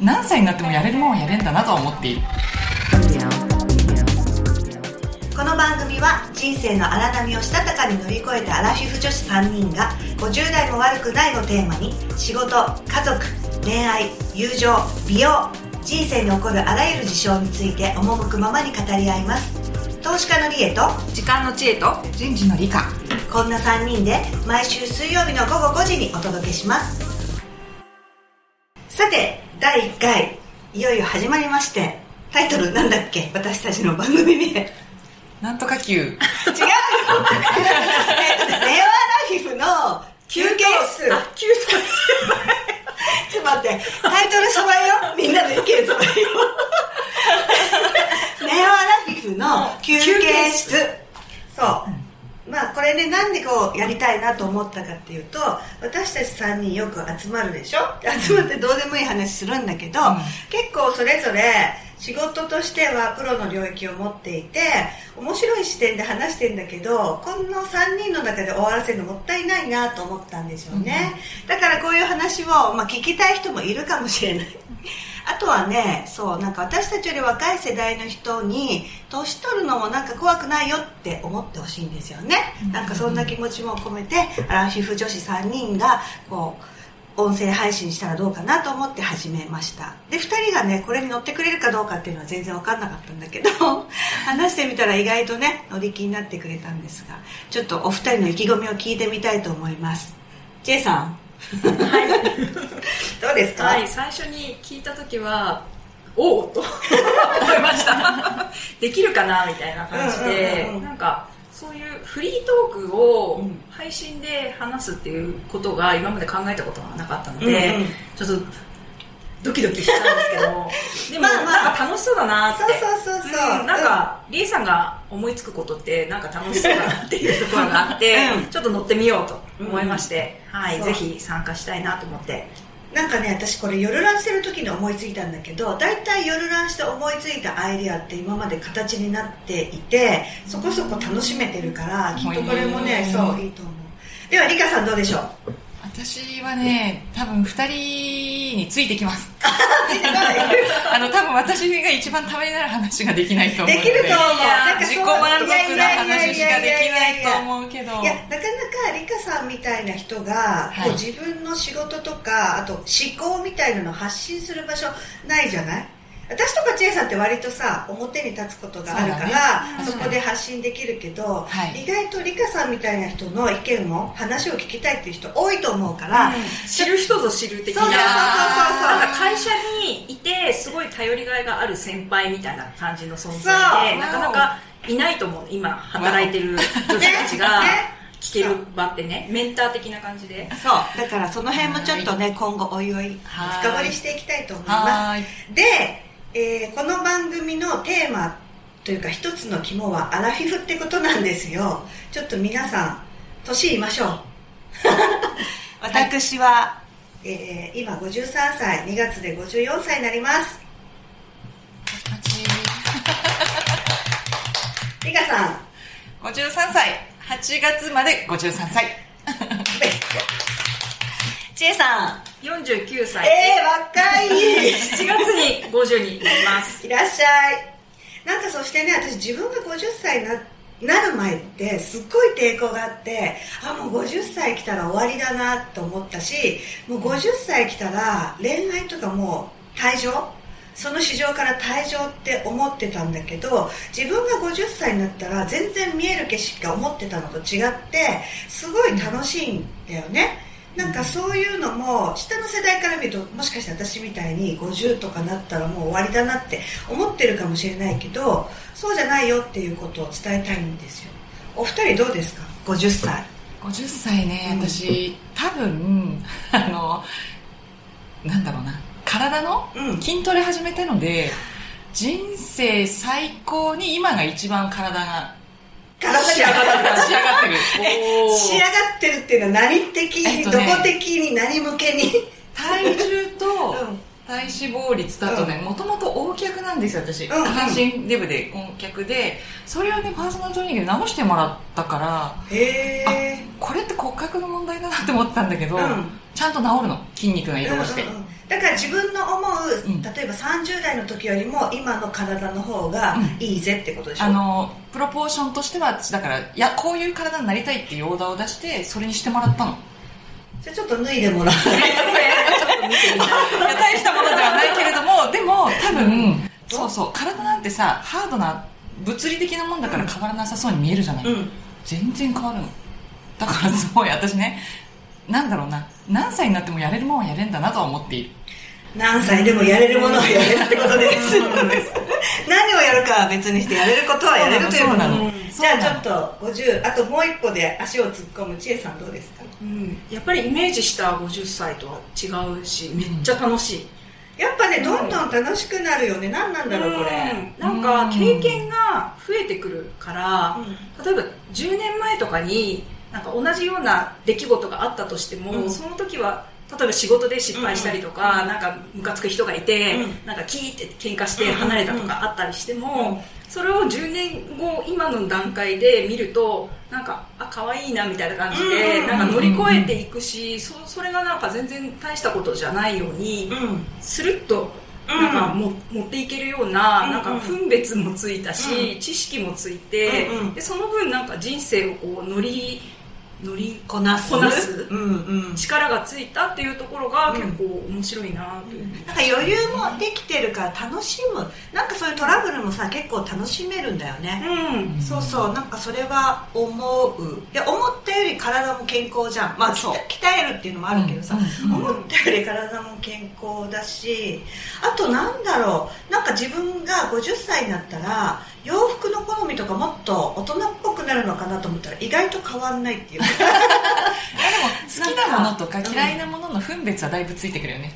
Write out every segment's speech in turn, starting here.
何歳になってもやれるもんはやれんだなとは思っている。この番組は人生の荒波をしたたかに乗り越えたアラフィフ女子3人が50代も悪くないをテーマに仕事家族恋愛友情美容人生に起こるあらゆる事象について赴くままに語り合います。投資家のリエと時間の知恵と人事の理科。こんな3人で毎週水曜日の午後5時にお届けします。さて第1回いよいよ始まりましてタイトルなんだっけ？私たちの番組名。なんとか級。違うよ。えっとねネオアラフィフの休憩室。あ休憩ちょっと待って。タイトルそばよみんなの意見そばよネ オアラフィフの休憩室なんでこうやりたいなと思ったかっていうと私たち3人よく集まるでしょ？集まってどうでもいい話するんだけど、うん。結構それぞれ仕事としてはプロの領域を持っていて面白い視点で話してんだけどこの3人の中で終わらせるのもったいないなと思ったんですよね、だからこういう話を、まあ、聞きたい人もいるかもしれないあとはねそうなんか私たちより若い世代の人に年取るのもなんか怖くないよって思ってほしいんですよね、なんかそんな気持ちも込めてアラフィフ女子3人がこう音声配信したらどうかなと思って始めました。で2人がねこれに乗ってくれるかどうかっていうのは全然分かんなかったんだけど 話してみたら意外とね乗り気になってくれたんですがちょっとお二人の意気込みを聞いてみたいと思います。J さんどうですか、はい最初に聞いた時はおおと。思いました。できるかなみたいな感じで、うんうんうんうん。なんかそういうフリートークをうん配信で話すっていうことが今まで考えたことがなかったので、うんうん。ちょっとドキドキしたんですけどでも、まあまあ。なんか楽しそうだなって。そうそうそうそう。うんなんか、リエさんが思いつくことってなんか楽しそうだなっていうところがあって、うん。ちょっと乗ってみようと思いまして、はい、そう。ぜひ参加したいなと思って。なんかね私これ夜ランしてる時に思いついたんだけど大体夜ランして思いついたアイディアって今まで形になっていてそこそこ楽しめてるからきっとこれもねうん。そういいと思う。ではリカさんどうでしょう？私はね多分2人についてきます。あの多分私が一番ためになる話ができないと思うので。できると思う。自己満足な話しかできないと思うけど。いやなかなかリカさんみたいな人が、はいこう自分の仕事とかあと思考みたいなのを発信する場所ないじゃない私とか千恵さんって割とさ表に立つことがあるからそ,、そこで発信できるけど、はい。意外とリカさんみたいな人の意見も話を聞きたいっていう人多いと思うから、知る人ぞ知る的な。そうそうそうそう会社にいてすごい頼りがいがある先輩みたいな感じの存在でなかなかいないと思う今働いてる女子たちが ねね。聞ける場ってねメンター的な感じで。そう。だからその辺もちょっとね今後おいおい。はい深掘りしていきたいと思います。はーい。で、えーこの番組のテーマというか一つの肝はアラフィフってことなんですよ。ちょっと皆さん年言いましょう。私は、えー今53歳。2月で54歳になります。リカさん。53歳。8月まで53歳。千恵 さん49歳。えー、若い。7月に50になります。いらっしゃい。なんかそしてね私自分が50歳にななる前ってすっごい抵抗があってあもう50歳来たら終わりだなと思ったしもう50歳来たら恋愛とかもう退場？その市場から退場って思ってたんだけど自分が50歳になったら全然見える景色が思ってたのと違ってすごい楽しいんだよねなんかそういうのも下の世代から見るともしかして私みたいに50とかなったらもう終わりだなって思ってるかもしれないけどそうじゃないよっていうことを伝えたいんですよ。お二人どうですか？50歳。50歳ね、うん。私多分あのなんだろうな。体のうん。筋トレ始めたので人生最高に今が一番体が体仕上がってる仕上が仕上がってるっていうのは何的に、えっとね。どこ的に何向けに？体重と、うん。体脂肪率だとねもともと O 脚なんですよ私、下半身デブで O 脚でそれをねパーソナルトレーニングで直してもらったからへえこれって骨格の問題だなって思ったんだけど、うんちゃんと治るの？筋肉が移動して、うんうんうん。だから自分の思う、うん。例えば30代の時よりも今の体の方がいいぜってことでしょ、あのプロポーションとしてはだからいやこういう体になりたいっていうオーダーを出してそれにしてもらったの。じゃあちょっと脱いでもらう。ちょって 大したものではないけれどもでも多分そうそう体なんてさハードな物理的なもんだから変わらなさそうに見えるじゃない、うん。全然変わるの。だからすごい私ねなんだろうな何歳になってもやれるもんはやれんだなとは思っている。何歳でもやれるものはやれるってことです。何をやるかは別にしてやれることはやれるということ。なの。じゃあちょっと50あともう一歩で足を突っ込む千恵さんどうですか？うん、やっぱりイメージした50歳とは違うしめっちゃ楽しい、やっぱねどんどん楽しくなるよね。何なんだろうこれ。うん。なんか経験が増えてくるから、うん。例えば10年前とかになんか同じような出来事があったとしても、うん。その時は例えば仕事で失敗したりとか、なんかムカつく人がいて、うん。なんかキーって喧嘩して離れたとかあったりしても、うん。それを10年後今の段階で見るとなんかあ可愛いなみたいな感じで、うん。なんか乗り越えていくし、そそれがなんか全然大したことじゃないように、うん。スルッとなんかも、持っていけるような,、うん。なんか分別もついたし、う知識もついて、うん。うん。でその分なんか人生をこう乗り乗りこなす。こなす。うんうん。力がついたっていうところがうん結構面白いなという、なんか余裕もできてるから楽しむ。なんかそういうトラブルもさ結構楽しめるんだよね、うん。そうそう。なんかそれは思う。で思ったより体も健康じゃん。まあそう。鍛えるっていうのもあるけどさ、うん思ったより体も健康だしあとなんだろう。なんか自分が50歳になったら洋服の好みとかもっと大人っぽくなるのかなと思ったら意外と変わんないっていう。か好きなものとか嫌いなものの分別はだいぶついてくるよね、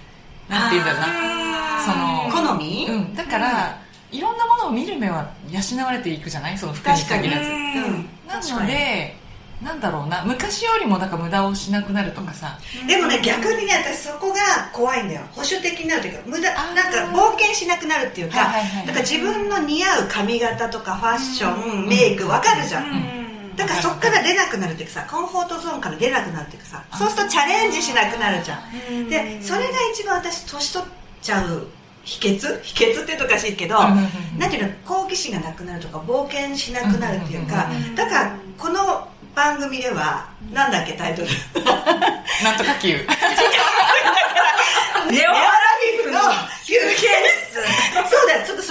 なんて言うんだろうな。その好み、うん、だから、いろんなものを見る目は養われていくじゃない？その服に限らず。うん。なのでなんだろうな昔よりもだから無駄をしなくなるとかさ、でもね逆にね私そこが怖いんだよ。保守的になるというか無駄なんか冒険しなくなるっていうか、はいはいはいだから自分の似合う髪型とかファッション、うんメイクわかるじゃん、うん。だからそこから出なくなるっていうかさコンフォートゾーンから出なくなるっていうかさそうするとチャレンジしなくなるじゃん。うん。でそれが一番私年取っちゃう秘訣？秘訣っていうとおかしいけど、うんうんうんなんていうの好奇心がなくなるとか冒険しなくなるっていうか、うんうんうん。だからこの番組では、なんだっけタイトル。なんとか級 ネオアラフィフの休憩室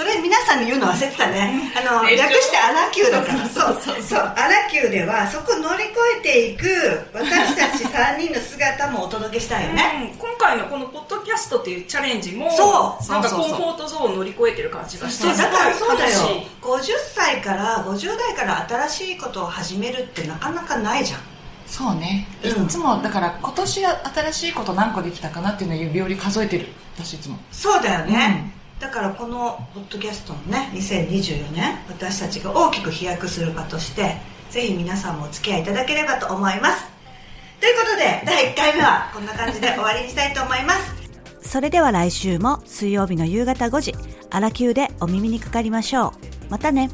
それ皆さんに言うの忘れてたね。あのえ略してアラキューだから。そうそうそう。アラキューではそこ乗り越えていく私たち3人の姿もお届けしたいよね。うん。今回のこのポッドキャストっていうチャレンジもそう。なんかコンフォートゾーンを乗り越えてる感じがしてだからそうだよ。すごい楽しい50歳から50代から新しいことを始めるってなかなかないじゃん。そうね、うん。いつもだから今年新しいこと何個できたかなっていうのを指折り数えてる。私いつも。そうだよね、だからこのポッドキャストもね2024年私たちが大きく飛躍する場としてぜひ皆さんもお付き合いいただければと思いますということで第1回目はこんな感じで終わりにしたいと思いますそれでは来週も水曜日の夕方5時、あらきゅうでお耳にかかりましょう。またね。